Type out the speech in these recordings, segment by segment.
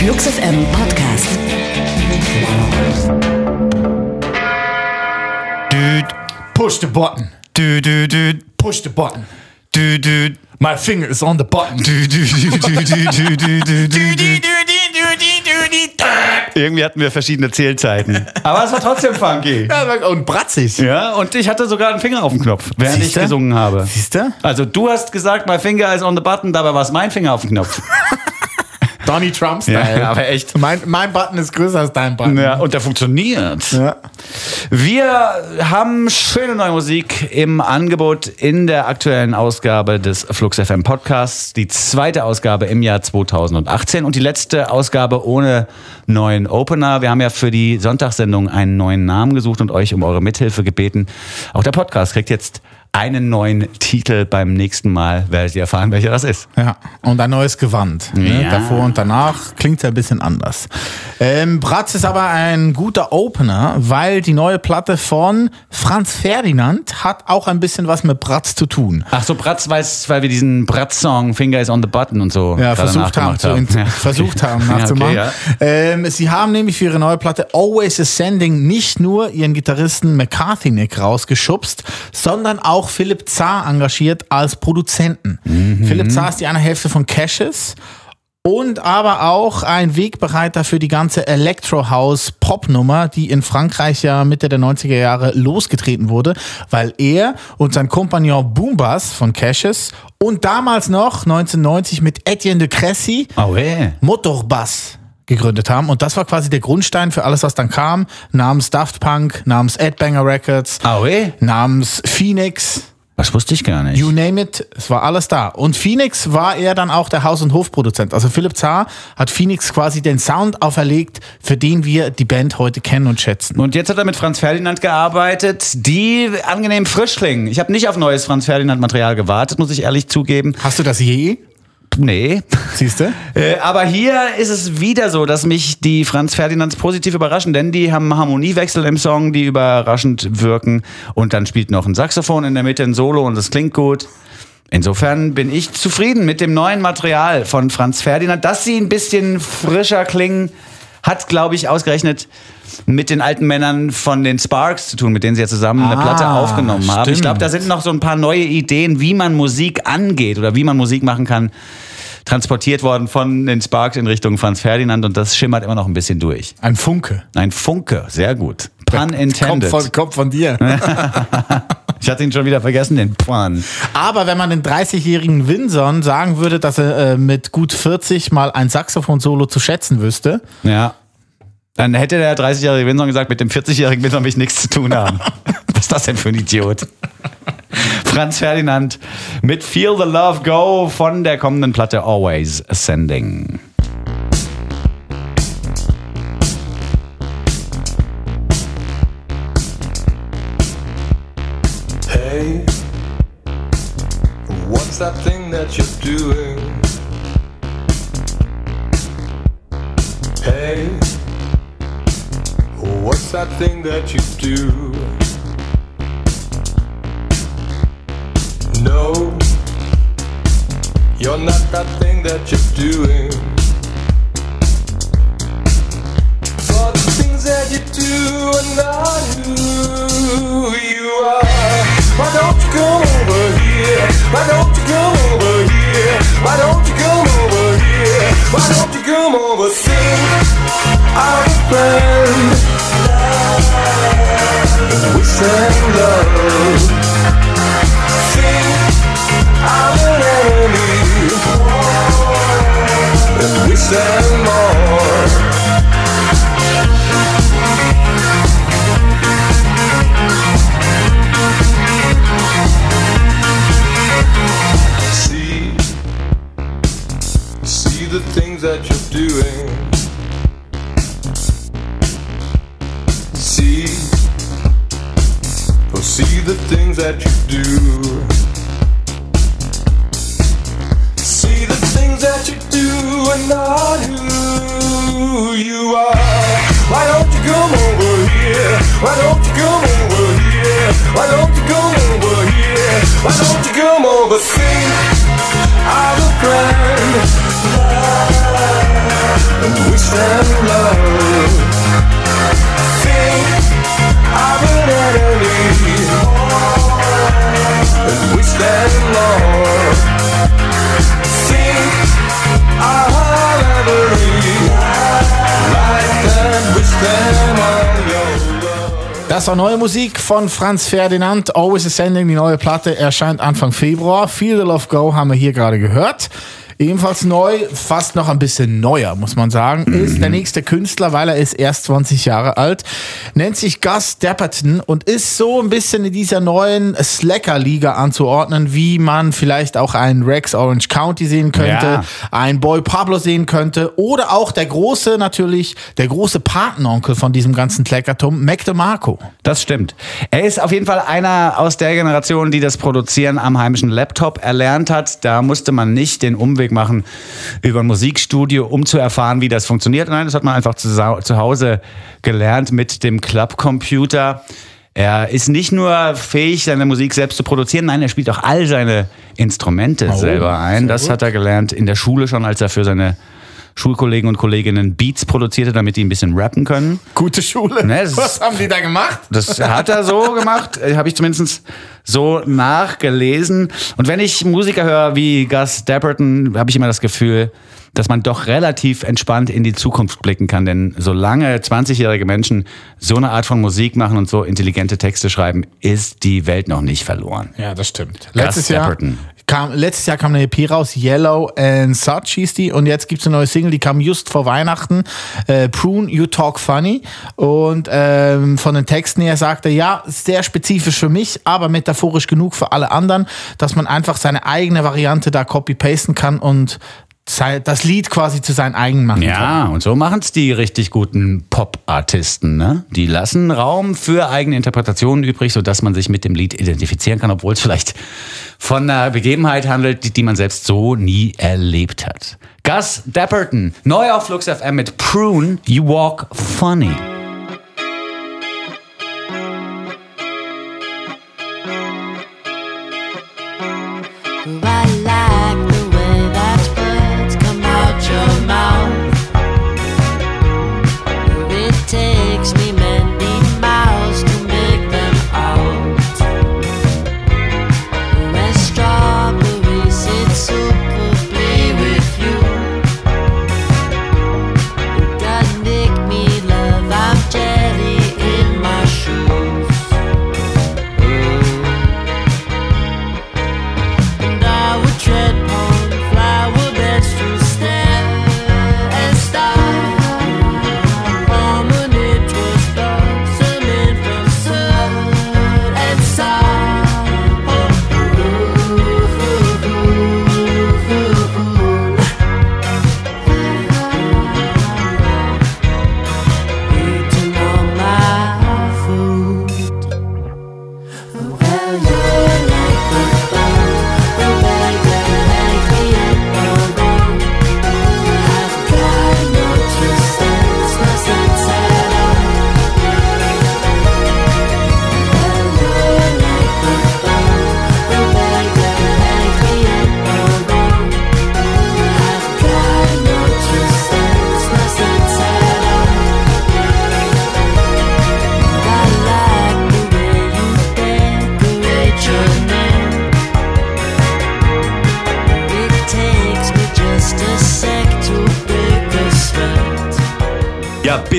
Flux FM Podcast. Dude, Push the button. dude, dude, dude, Push the button. dude, dude. My finger is on the button. Irgendwie hatten wir verschiedene Zählzeiten. Aber es war trotzdem funky. Ja, und bratzig. Ja, und ich hatte sogar einen Finger auf dem Knopf, während ich Siehste? gesungen habe. Siehste? Also du hast gesagt, my finger is on the button, dabei war es mein Finger auf dem Knopf. Donny Trump-Style. Ja, aber echt. Mein, mein Button ist größer als dein Button. Ja, und der funktioniert. Ja. Wir haben schöne neue Musik im Angebot in der aktuellen Ausgabe des Flux FM Podcasts. Die zweite Ausgabe im Jahr 2018 und die letzte Ausgabe ohne neuen Opener. Wir haben ja für die Sonntagssendung einen neuen Namen gesucht und euch um eure Mithilfe gebeten. Auch der Podcast kriegt jetzt einen neuen Titel. Beim nächsten Mal werdet ihr erfahren, welcher das ist. Ja, und ein neues Gewand. Ne? Ja. Davor und danach klingt es ein bisschen anders. Ähm, Bratz ist aber ein guter Opener, weil die neue Platte von Franz Ferdinand hat auch ein bisschen was mit Bratz zu tun. Ach so, Bratz weiß, weil wir diesen Bratz-Song Finger is on the Button und so Ja, versucht haben, haben. Ja, okay. versucht haben Ja, okay, nachzumachen. ja. ähm, sie haben nämlich für ihre neue Platte Always Ascending nicht nur ihren Gitarristen McCarthy Nick rausgeschubst, sondern auch Philipp Zar engagiert als Produzenten. Mhm. Philipp Zar ist die eine Hälfte von Cassius und aber auch ein Wegbereiter für die ganze Electro House Popnummer, die in Frankreich ja Mitte der 90er Jahre losgetreten wurde, weil er und sein Kompagnon Boombass von Cassius und damals noch 1990 mit Etienne de Cressy Oh, yeah. Motorbass gegründet haben und das war quasi der Grundstein für alles, was dann kam, namens Daft Punk, namens Ed Banger Records, yeah. namens Phoenix, Das wusste ich gar nicht. You name it, es war alles da. Und Phoenix war er dann auch der Haus- und Hofproduzent. Also Philipp Zar hat Phoenix quasi den Sound auferlegt, für den wir die Band heute kennen und schätzen. Und jetzt hat er mit Franz Ferdinand gearbeitet, die angenehm frisch klingen. Ich habe nicht auf neues Franz Ferdinand Material gewartet, muss ich ehrlich zugeben. Hast du das je? Nee. Siehst du? Äh, aber hier ist es wieder so, dass mich die Franz Ferdinands positiv überraschen, denn die haben Harmoniewechsel im Song, die überraschend wirken. Und dann spielt noch ein Saxophon in der Mitte, ein Solo und das klingt gut. Insofern bin ich zufrieden mit dem neuen Material von Franz Ferdinand. Dass sie ein bisschen frischer klingen, hat, glaube ich, ausgerechnet mit den alten Männern von den Sparks zu tun, mit denen sie ja zusammen eine Ah, Platte aufgenommen haben. Ich stimmt. glaube, da sind noch so ein paar neue Ideen, wie man Musik angeht oder wie man Musik machen kann, transportiert worden von den Sparks in Richtung Franz Ferdinand und das schimmert immer noch ein bisschen durch. Ein Funke. Ein Funke, sehr gut. Pun Kommt intended. von, kommt von dir. Ich hatte ihn schon wieder vergessen, den Pun. Aber wenn man den 30-jährigen Winson sagen würde, dass er äh, mit gut 40 mal ein Saxophon-Solo zu schätzen wüsste, Ja. Dann hätte der 30-jährige Winson gesagt, mit dem 40-jährigen Winson will ich nichts zu tun haben. Was ist das denn für ein Idiot? Franz Ferdinand mit Feel the Love Go von der kommenden Platte Always Ascending. Hey, what's that thing that you're doing? Hey, what's that thing that you do? No, you're not that thing that you're doing. For the things that you do are not who you are. Why don't you come over here? Why don't you come over here? Why don't you come over here? Why don't you come over? Sing our friend and low. Think I'm an enemy and wish them. Are not who you are. Why don't you come over here? Why don't you come over here? Why don't you come over here? Why don't you come over? Sing our friend. And we Das war neue Musik von Franz Ferdinand. Always Ascending, die neue Platte erscheint Anfang Februar. Feel the Love Go haben wir hier gerade gehört. Ebenfalls neu, fast noch ein bisschen neuer, muss man sagen, ist der nächste Künstler, weil er ist erst 20 Jahre alt, nennt sich Gus Dapperton und ist so ein bisschen in dieser neuen Slacker-Liga anzuordnen, wie man vielleicht auch einen Rex Orange County sehen könnte, Ja. einen Boy Pablo sehen könnte oder auch der große, natürlich, der große Patenonkel von diesem ganzen Kleckertum, Mac DeMarco. Das stimmt. Er ist auf jeden Fall einer aus der Generation, die das Produzieren am heimischen Laptop erlernt hat. Da musste man nicht den Umweg machen über ein Musikstudio, um zu erfahren, wie das funktioniert. Nein, das hat man einfach zu, zu Hause gelernt mit dem Clubcomputer. Er ist nicht nur fähig, seine Musik selbst zu produzieren, nein, er spielt auch all seine Instrumente selber ein. Das hat er gelernt in der Schule schon, als er für seine Schulkollegen und Kolleginnen Beats produzierte, damit die ein bisschen rappen können. Gute Schule. Ne, Was haben die da gemacht? Das hat er so gemacht, äh, habe ich zumindest so nachgelesen. Und wenn ich Musiker höre wie Gus Dapperton, habe ich immer das Gefühl, dass man doch relativ entspannt in die Zukunft blicken kann. Denn solange 20-jährige Menschen so eine Art von Musik machen und so intelligente Texte schreiben, ist die Welt noch nicht verloren. Ja, das stimmt. Letztes Jahr, Dapperton. Kam, letztes Jahr kam eine EP raus, Yellow and Such hieß die. Und jetzt gibt's eine neue Single, die kam just vor Weihnachten. Äh, Prune, You Talk Funny. Und ähm, von den Texten her sagt er, ja, sehr spezifisch für mich, aber metaphorisch genug für alle anderen, dass man einfach seine eigene Variante da copy-pasten kann und das Lied quasi zu seinen eigenen machen kann. Ja, und so machen es die richtig guten Pop-Artisten. Ne? Die lassen Raum für eigene Interpretationen übrig, sodass man sich mit dem Lied identifizieren kann, obwohl es vielleicht von einer Begebenheit handelt, die, die man selbst so nie erlebt hat. Gus Dapperton, neu auf Flux FM mit Prune, You Walk Funny.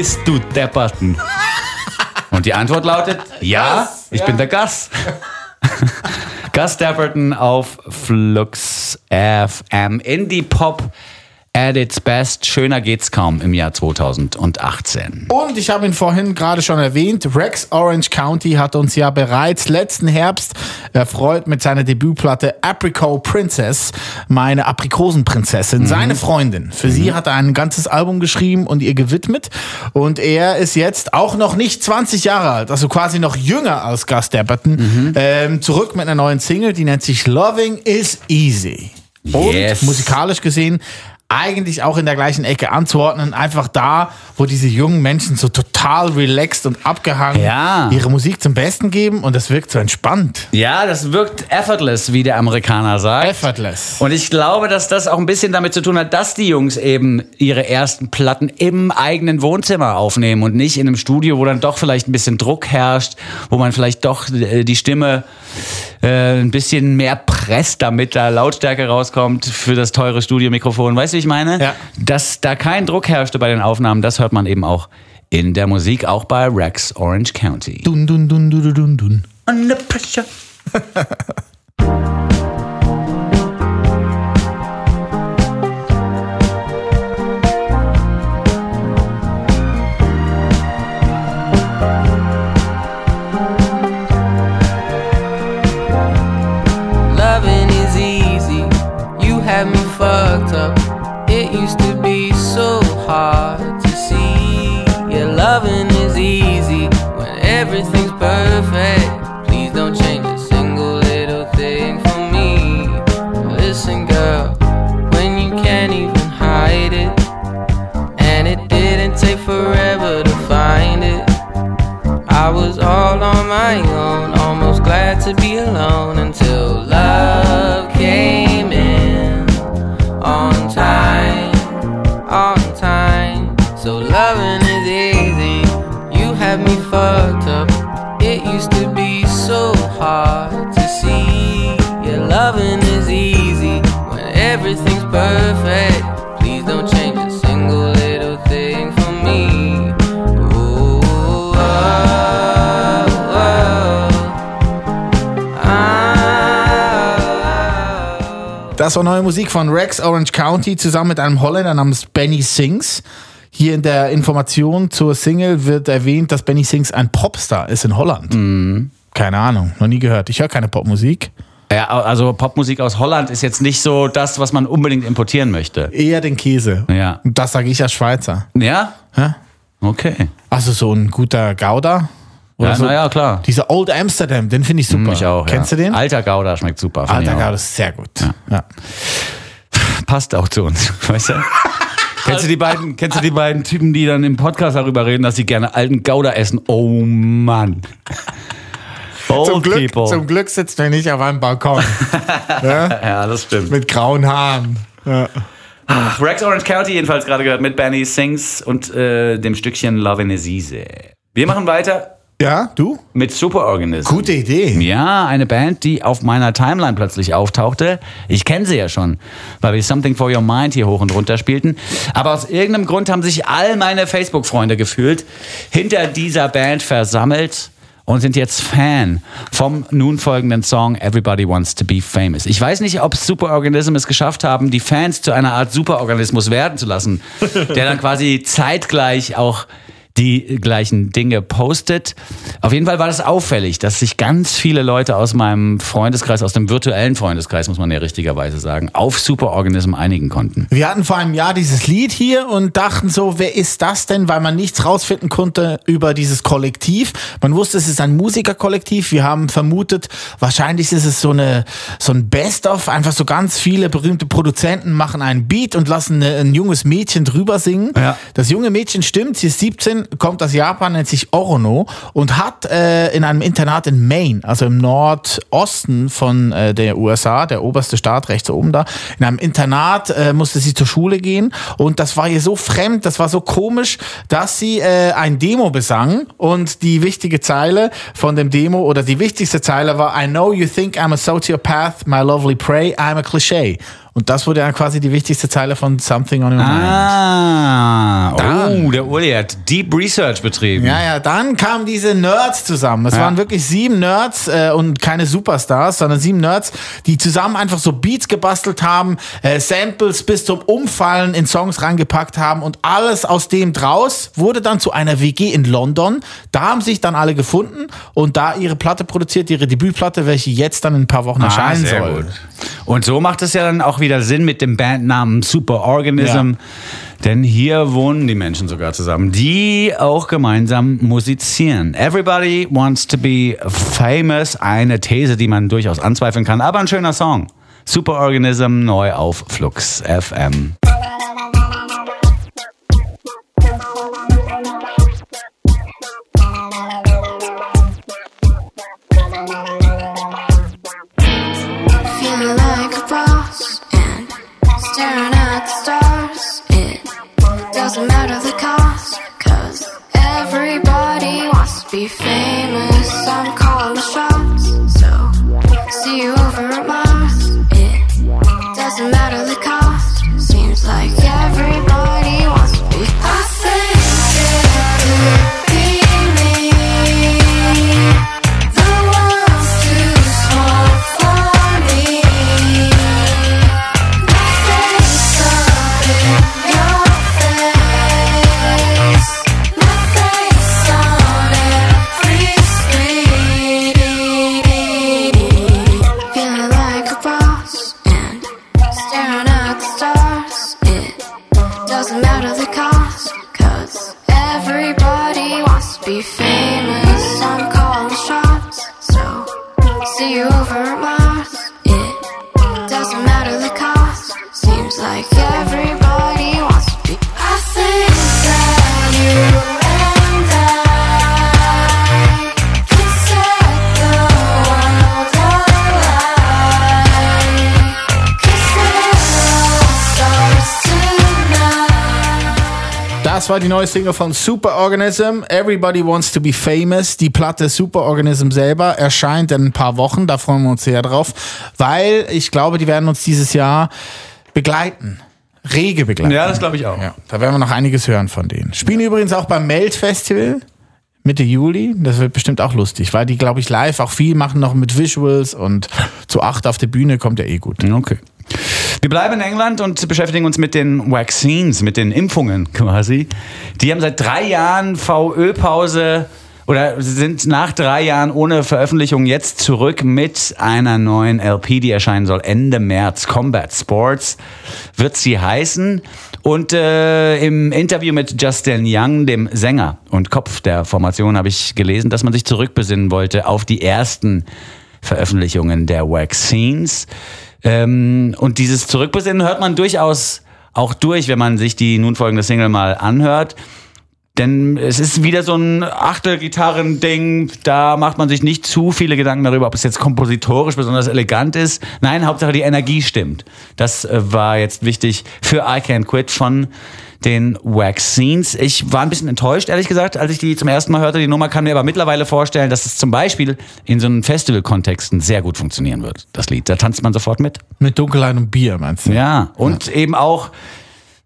Bist du Dapperton? Und die Antwort lautet, ja, ich bin der Gus. Gus Dapperton auf Flux FM. Indie Pop at its best. Schöner geht's kaum im Jahr 2018. Und ich habe ihn vorhin gerade schon erwähnt, Rex Orange County hat uns ja bereits letzten Herbst erfreut mit seiner Debütplatte Apricot Princess, meine Aprikosenprinzessin, seine Freundin. Für sie hat er ein ganzes Album geschrieben und ihr gewidmet. Und er ist jetzt auch noch nicht 20 Jahre alt, also quasi noch jünger als Gus Dapperton, ähm, zurück mit einer neuen Single, die nennt sich Loving is Easy. Und Yes. musikalisch gesehen eigentlich auch in der gleichen Ecke anzuordnen. Einfach da, wo diese jungen Menschen so total relaxed und abgehangen Ja. ihre Musik zum Besten geben und das wirkt so entspannt. Ja, das wirkt effortless, wie der Amerikaner sagt. Effortless. Und ich glaube, dass das auch ein bisschen damit zu tun hat, dass die Jungs eben ihre ersten Platten im eigenen Wohnzimmer aufnehmen und nicht in einem Studio, wo dann doch vielleicht ein bisschen Druck herrscht, wo man vielleicht doch äh, die Stimme äh, ein bisschen mehr presst, damit da Lautstärke rauskommt für das teure Studiomikrofon. Weißt du, wie ich meine? Ja. Dass da kein Druck herrschte bei den Aufnahmen, das hört man eben auch in der Musik, auch bei Rex Orange County. Dun, dun, dun, dun, dun, dun, dun. Under pressure. everything's perfect. Please don't change a single little thing for me. Ooh, oh, oh. Das war neue Musik von Rex Orange County zusammen mit einem Holländer namens Benny Sings. Hier in der Information zur Single wird erwähnt, dass Benny Sings ein Popstar ist in Holland. Keine Ahnung, noch nie gehört. Ich höre keine Popmusik. Ja, also Popmusik aus Holland ist jetzt nicht so das, was man unbedingt importieren möchte. Eher den Käse. Ja. Und das sage ich als Schweizer. Ja? Hä? Okay. Also so ein guter Gouda. Oder Ja, so. na ja, klar. Dieser Old Amsterdam, den finde ich super. Ich auch. Kennst ja. du den? Alter Gouda schmeckt super. Alter. Gouda ist sehr gut. Ja. Passt auch zu uns, weißt du? kennst, du die beiden, kennst du die beiden Typen, die dann im Podcast darüber reden, dass sie gerne alten Gouda essen? Oh Mann. Zum, Glück, zum Glück sitzt er nicht auf einem Balkon ja, das stimmt. mit grauen Haaren. Ja. Ach, Rex Orange County jedenfalls gerade gehört mit Benny Sings und äh, dem Stückchen Love in a Easy. Wir machen weiter ja, du? mit Superorganism. Gute Idee. Ja, eine Band, die auf meiner Timeline plötzlich auftauchte. Ich kenne sie ja schon, weil wir Something for Your Mind hier hoch und runter spielten. Aber aus irgendeinem Grund haben sich all meine Facebook-Freunde gefühlt hinter dieser Band versammelt und sind jetzt Fan vom nun folgenden Song Everybody Wants to Be Famous. Ich weiß nicht, ob Superorganism es geschafft haben, die Fans zu einer Art Superorganismus werden zu lassen, der dann quasi zeitgleich auch die gleichen Dinge postet. Auf jeden Fall war das auffällig, dass sich ganz viele Leute aus meinem Freundeskreis, aus dem virtuellen Freundeskreis, muss man ja richtigerweise sagen, auf Superorganism einigen konnten. Wir hatten vor einem Jahr dieses Lied hier und dachten so, wer ist das denn? Weil man nichts rausfinden konnte über dieses Kollektiv. Man wusste, es ist ein Musikerkollektiv. Wir haben vermutet, wahrscheinlich ist es so eine so ein Best-of. Einfach so ganz viele berühmte Produzenten machen einen Beat und lassen eine, ein junges Mädchen drüber singen. Ja. Das junge Mädchen stimmt, sie ist 17, kommt aus Japan, nennt sich Orono und hat äh, in einem Internat in Maine, also im Nordosten von äh, der USA, der oberste Staat rechts oben da, in einem Internat äh, musste sie zur Schule gehen und das war ihr so fremd, das war so komisch, dass sie äh, ein Demo besang und die wichtige Zeile von dem Demo oder die wichtigste Zeile war I know you think I'm a sociopath, my lovely prey, I'm a cliché. Und das wurde dann quasi die wichtigste Zeile von Something on Your Mind. Ah, oh, Dann. der Uli hat Deep Research betrieben. Ja, ja, dann kamen diese Nerds zusammen. Es Ja. waren wirklich sieben Nerds äh, und keine Superstars, sondern sieben Nerds, die zusammen einfach so Beats gebastelt haben, äh, Samples bis zum Umfallen in Songs reingepackt haben und alles aus dem draus wurde dann zu einer WG in London. Da haben sich dann alle gefunden und da ihre Platte produziert, ihre Debütplatte, welche jetzt dann in ein paar Wochen erscheinen Ah, sehr soll. gut. Und so macht es ja dann auch wieder Sinn mit dem Bandnamen Superorganism. Denn hier wohnen die Menschen sogar zusammen, die auch gemeinsam musizieren. Everybody wants to be famous. Eine These, die man durchaus anzweifeln kann, aber ein schöner Song. Superorganism neu auf Flux FM. Staring at the stars. It doesn't matter the cost, cause everybody wants to be famous. I'm calling the Das war die neue Single von Superorganism. Everybody Wants to Be Famous. Die Platte Superorganism selber erscheint in ein paar Wochen. Da freuen wir uns sehr drauf, weil ich glaube, die werden uns dieses Jahr begleiten. Rege begleiten. Ja, das glaube ich auch. Ja, da werden wir noch einiges hören von denen. Spielen übrigens auch beim Melt Festival Mitte Juli. Das wird bestimmt auch lustig, weil die, glaube ich, live auch viel machen noch mit Visuals und zu acht auf der Bühne kommt ja eh gut. Okay. Wir bleiben in England und beschäftigen uns mit den Vaccines, mit den Impfungen quasi. Die haben seit drei Jahren VÖ-Pause oder sind nach drei Jahren ohne Veröffentlichung jetzt zurück mit einer neuen LP, die erscheinen soll Ende März. Combat Sports wird sie heißen. Und äh, im Interview mit Justin Young, dem Sänger und Kopf der Formation, habe ich gelesen, dass man sich zurückbesinnen wollte auf die ersten Veröffentlichungen der Vaccines. Ähm, und dieses Zurückbesinnen hört man durchaus auch durch, wenn man sich die nun folgende Single mal anhört. Denn es ist wieder so ein Achtelgitarren-Ding. Da macht man sich nicht zu viele Gedanken darüber, ob es jetzt kompositorisch besonders elegant ist. Nein, Hauptsache die Energie stimmt. Das äh, war jetzt wichtig für I Can't Quit von den Vaccines. Ich war ein bisschen enttäuscht, ehrlich gesagt, als ich die zum ersten Mal hörte. Die Nummer kann mir aber mittlerweile vorstellen, dass es zum Beispiel in so einem Festival-Kontexten sehr gut funktionieren wird, das Lied. Da tanzt man sofort mit. Mit Dunkelheit und Bier, meinst du? Ja, und eben auch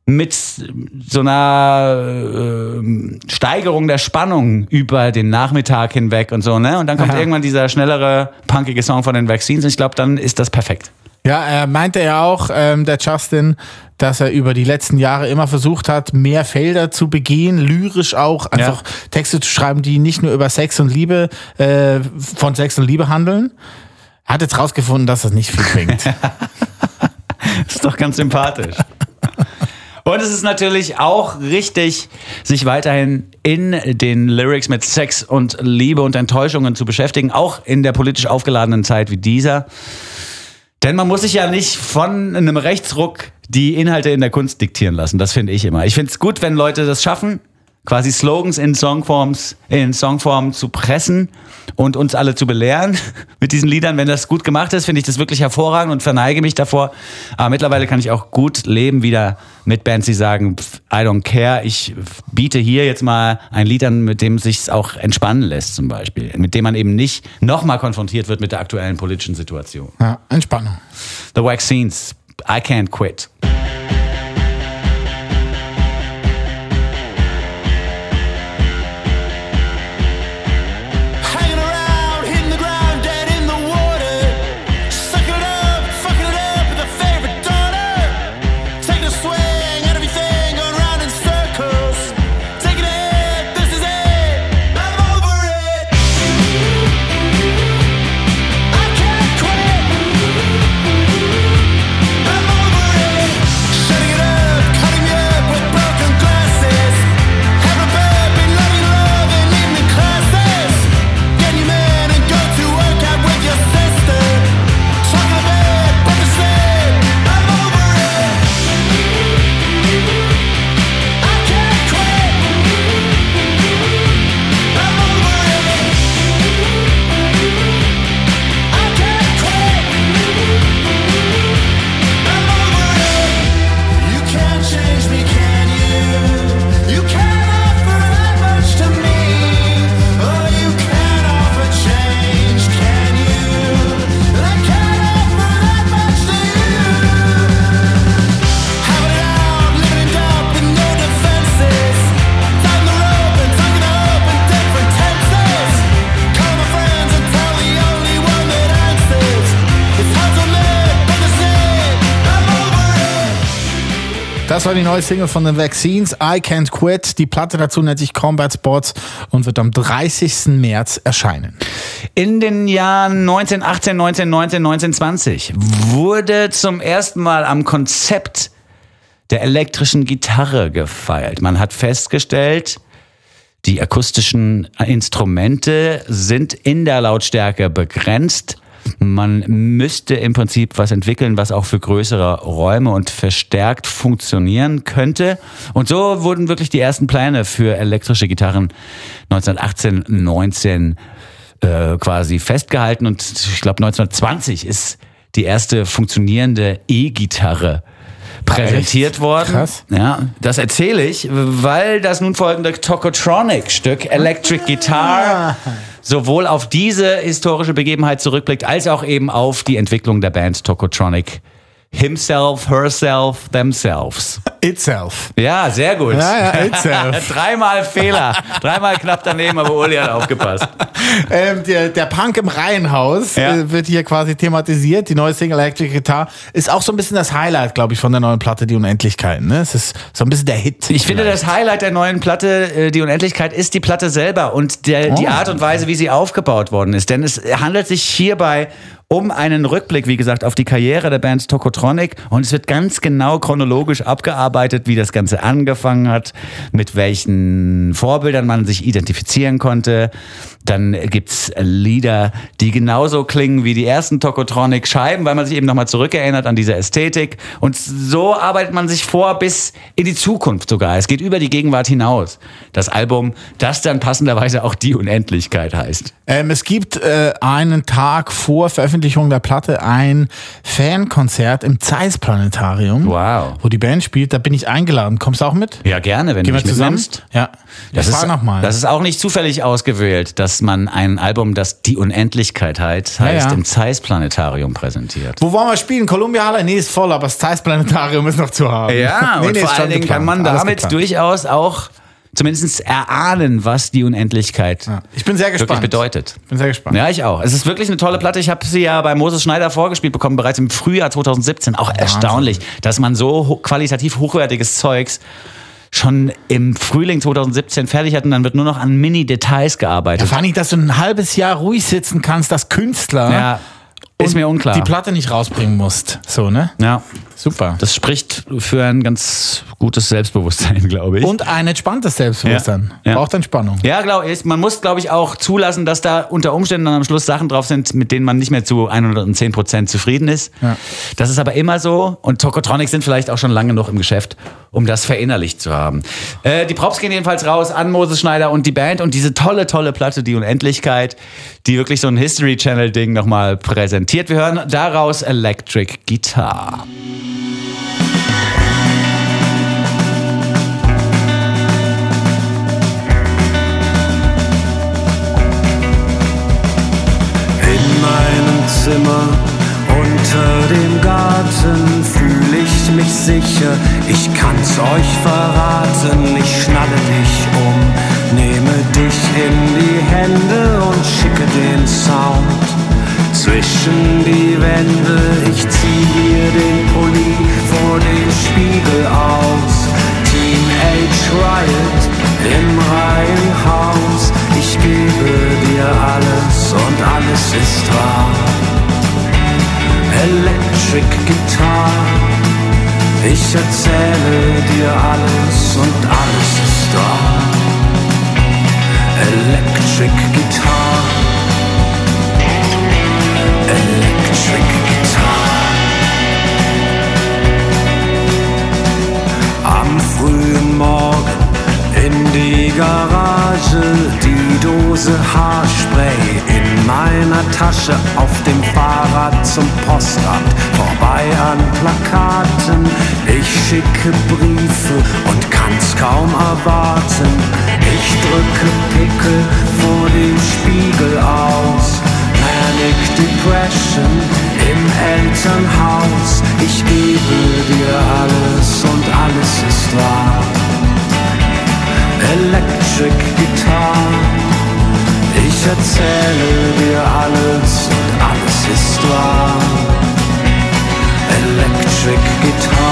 mit so einer äh, Steigerung der Spannung über den Nachmittag hinweg und so, ne? Und dann kommt Aha. irgendwann dieser schnellere, punkige Song von den Vaccines und ich glaube, dann ist das perfekt. Ja, er meinte ja auch, ähm, der Justin, dass er über die letzten Jahre immer versucht hat, mehr Felder zu begehen, lyrisch auch, einfach Texte zu schreiben, die nicht nur über Sex und Liebe, äh, von Sex und Liebe handeln. Hat jetzt rausgefunden, dass das nicht viel bringt. Das ist doch ganz sympathisch. Und es ist natürlich auch richtig, sich weiterhin in den Lyrics mit Sex und Liebe und Enttäuschungen zu beschäftigen, auch in der politisch aufgeladenen Zeit wie dieser. Denn man muss sich ja nicht von einem Rechtsruck die Inhalte in der Kunst diktieren lassen. Das finde ich immer. Ich finde es gut, wenn Leute das schaffen, quasi Slogans in Songforms, in Songform zu pressen und uns alle zu belehren mit diesen Liedern. Wenn das gut gemacht ist, finde ich das wirklich hervorragend und verneige mich davor. Aber mittlerweile kann ich auch gut leben wieder mit Bands, die sagen, I don't care. Ich biete hier jetzt mal ein Lied an, mit dem sich auch entspannen lässt zum Beispiel. Mit dem man eben nicht nochmal konfrontiert wird mit der aktuellen politischen Situation. ja, Entspannung. The Vaccines, I Can't Quit. Das war die neue Single von den Vaccines, I Can't Quit. Die Platte dazu nennt sich Combat Sports und wird am 30. März erscheinen. In den Jahren 1918, 19, 19, 19, 20 wurde zum ersten Mal am Konzept der elektrischen Gitarre gefeilt. Man hat festgestellt, die akustischen Instrumente sind in der Lautstärke begrenzt. Man müsste im Prinzip was entwickeln, was auch für größere Räume und verstärkt funktionieren könnte. Und so wurden wirklich die ersten Pläne für elektrische Gitarren 1918, 19 äh, quasi festgehalten. Und ich glaube 1920 ist die erste funktionierende E-Gitarre präsentiert worden. Krass. Ja, das erzähle ich, weil das nun folgende Tokotronic-Stück Electric Guitar sowohl auf diese historische Begebenheit zurückblickt, als auch eben auf die Entwicklung der Band Tokotronic. Himself, herself, themselves. Itself. Ja, sehr gut. Ja, ja, itself. Dreimal Fehler. Dreimal knapp daneben, aber Uli hat aufgepasst. Ähm, der, der Punk im Reihenhaus Ja. äh, wird hier quasi thematisiert. Die neue Single Electric Guitar ist auch so ein bisschen das Highlight, glaube ich, von der neuen Platte, Die Unendlichkeiten. Ne? Es ist so ein bisschen der Hit. Ich finde, das Highlight der neuen Platte, äh, Die Unendlichkeit, ist die Platte selber und der, die Oh. Art und Weise, wie sie aufgebaut worden ist. Denn es handelt sich hierbei um einen Rückblick, wie gesagt, auf die Karriere der Band Tokotronic und es wird ganz genau chronologisch abgearbeitet, wie das Ganze angefangen hat, mit welchen Vorbildern man sich identifizieren konnte. Dann gibt's Lieder, die genauso klingen wie die ersten Tokotronic-Scheiben, weil man sich eben nochmal zurückerinnert an diese Ästhetik. Und so arbeitet man sich vor bis in die Zukunft sogar. Es geht über die Gegenwart hinaus. Das Album, das dann passenderweise auch die Unendlichkeit heißt. Ähm, es gibt äh, einen Tag vor Veröffentlichung der Platte ein Fankonzert im Zeiss Planetarium. Wow. Wo die Band spielt. Da bin ich eingeladen. Kommst du auch mit? Ja, gerne, wenn Gehen du wir mich zusammen? mitnimmst. Ja. Das war ist, nochmal. das ist auch nicht zufällig ausgewählt, dass man ein Album, das die Unendlichkeit heißt, Ja, heißt ja. im Zeiss Planetarium präsentiert. Wo wollen wir spielen? Columbia Halle? Nee, ist voll, aber das Zeiss Planetarium ist noch zu haben. Ja, Nee, und nee, vor allen Dingen kann man damit durchaus auch zumindest erahnen, was die Unendlichkeit Ja. Ich bin sehr wirklich gespannt. bedeutet. Bin sehr gespannt. Ja, ich auch. Es ist wirklich eine tolle Platte. Ich habe sie ja bei Moses Schneider vorgespielt bekommen, bereits im Frühjahr 2017. Auch erstaunlich, dass man so ho qualitativ hochwertiges Zeugs schon im Frühling 2017 fertig hat und dann wird nur noch an Mini-Details Da gearbeitet. fand ich, dass du ein halbes Jahr ruhig sitzen kannst, als Künstler. Ja, ist mir unklar. Die Platte nicht rausbringen musst. So, ne? ja, Super. das spricht für ein ganz gutes Selbstbewusstsein, glaube ich. Und ein entspanntes Selbstbewusstsein. Ja. Braucht Entspannung. Ja, glaube ich. Man muss, glaube ich, auch zulassen, dass da unter Umständen dann am Schluss Sachen drauf sind, mit denen man nicht mehr zu 110 Prozent zufrieden ist. Ja. Das ist aber immer so. Und Tokotronics sind vielleicht auch schon lange noch im Geschäft, um das verinnerlicht zu haben. Äh, die Props gehen jedenfalls raus an Moses Schneider und die Band und diese tolle, tolle Platte, die Unendlichkeit, die wirklich so ein History Channel Ding nochmal präsentiert. Wir hören daraus Electric Guitar. In meinem Zimmer unter dem Garten fühle ich mich sicher, ich kann's euch verraten, ich schnalle dich um, nehme dich in die Hände und schicke den Sound zwischen die Wände, ich zieh dir den Pulli vor den Spiegel aus, Teenage Riot im Reihenhaus, ich gebe dir alles und alles ist wahr. Electric Guitar, ich erzähle dir alles und alles ist wahr. Electric Guitar, Electric Guitar. Am frühen Morgen in die Garage, die Dose Haarspray in meiner Tasche, auf dem Fahrrad zum Postamt, vorbei an Plakaten. Ich schicke Briefe und kann's kaum erwarten. Ich drücke Pickel vor dem Spiegel aus. Panic Depression im Elternhaus. Ich gebe dir alles und alles ist wahr. Electric Guitar. Ich erzähle dir alles und alles ist wahr. Electric Guitar.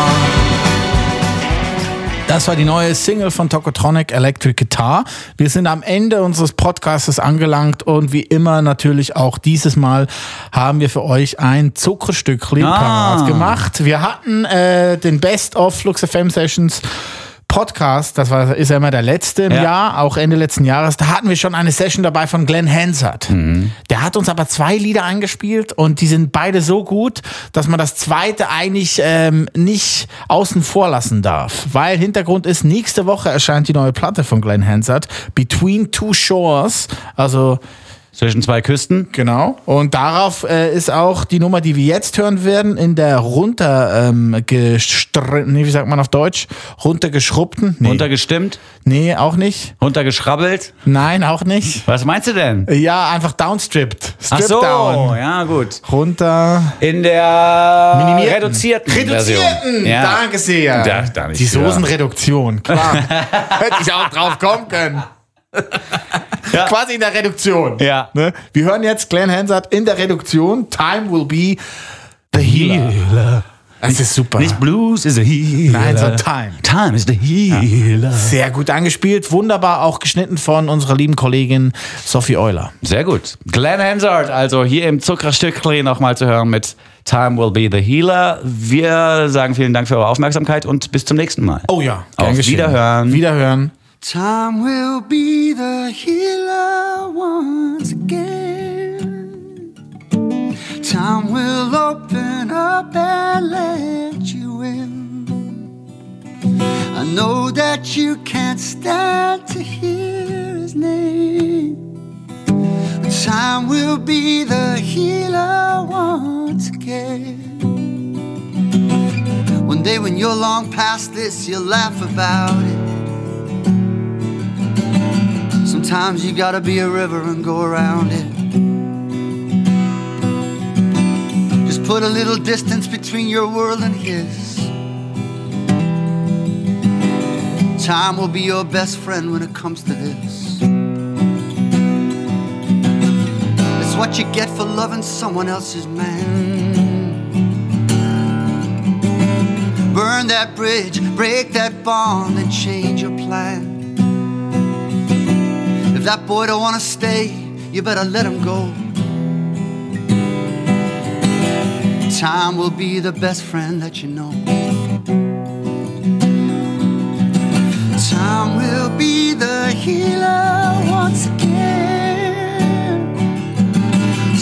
Das war die neue Single von Tokotronic Electric Guitar. Wir sind am Ende unseres Podcasts angelangt und wie immer natürlich auch dieses Mal haben wir für euch ein Zuckerstückchen Ah. gemacht. Wir hatten äh, den Best of Flux FM Sessions Podcast, das war, ist ja immer der letzte im Ja. Jahr, auch Ende letzten Jahres. Da hatten wir schon eine Session dabei von Glenn Hansard. Der hat uns aber zwei Lieder eingespielt und die sind beide so gut, dass man das zweite eigentlich ähm, nicht außen vor lassen darf. Weil Hintergrund ist, nächste Woche erscheint die neue Platte von Glenn Hansard, Between Two Shores. Also Zwischen zwei Küsten. Genau. Und darauf äh, ist auch die Nummer, die wir jetzt hören werden, in der runter ähm, nee, wie sagt man auf Deutsch? Runtergeschrubbten? Nee. Runtergestimmt, nee, auch nicht. runtergeschrabbelt. Nein, auch nicht. Was meinst du denn? Ja, einfach downstripped. Ach Strip so, down. ja gut. Runter. In der Minimierten. reduzierten Reduzierten! Version. Ja. Danke sehr. Ja, da nicht die. Soßenreduktion, klar. Hätte ich auch drauf kommen können. Ja. Quasi in der Reduktion. Ja. Ne? Wir hören jetzt Glenn Hansard in der Reduktion. Time will be the healer. Das ist super. Nicht Blues is a healer. Nein, so Time. Time is the healer. Sehr gut angespielt, wunderbar auch geschnitten von unserer lieben Kollegin Sophie Euler. Sehr gut. Glenn Hansard, also hier im Zuckerstückchen nochmal zu hören mit Time will be the healer. Wir sagen vielen Dank für eure Aufmerksamkeit und bis zum nächsten Mal. Oh ja, Auf. Wiederhören. Wiederhören. Time will be the healer once again. Time will open up and let you in. I know that you can't stand to hear his name. Time will be the healer once again. One day when you're long past this, you'll laugh about it. Sometimes you gotta be a river and go around it. Just put a little distance between your world and his. Time will be your best friend when it comes to this. It's what you get for loving someone else's man. Burn that bridge, break that bond, and change your plan. If that boy don't wanna stay, you better let him go. Time will be the best friend that you know. Time will be the healer once again.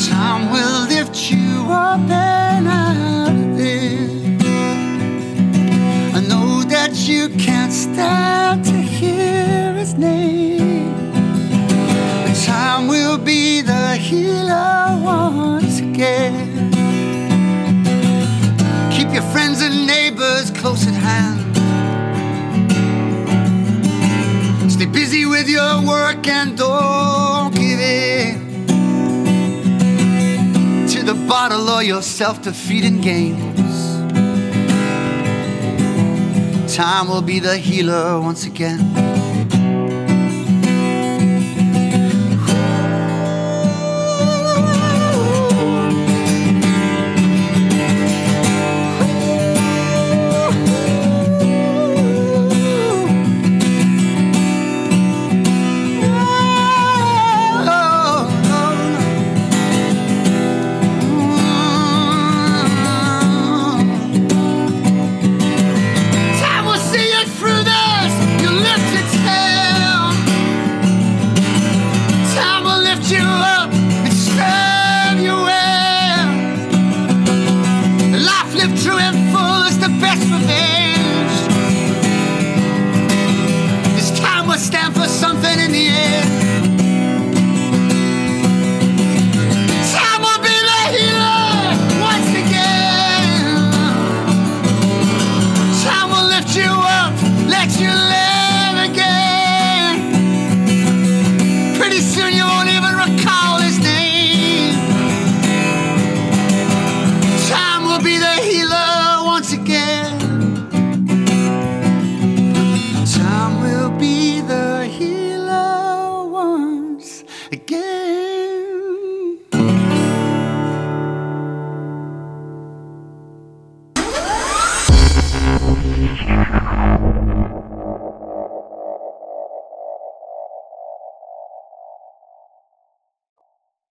Time will lift you up and out of there. I know that you can't stand to time will be the healer once again. Keep your friends and neighbors close at hand. Stay busy with your work and don't give in to the bottle or your self defeating games. Time will be the healer once again.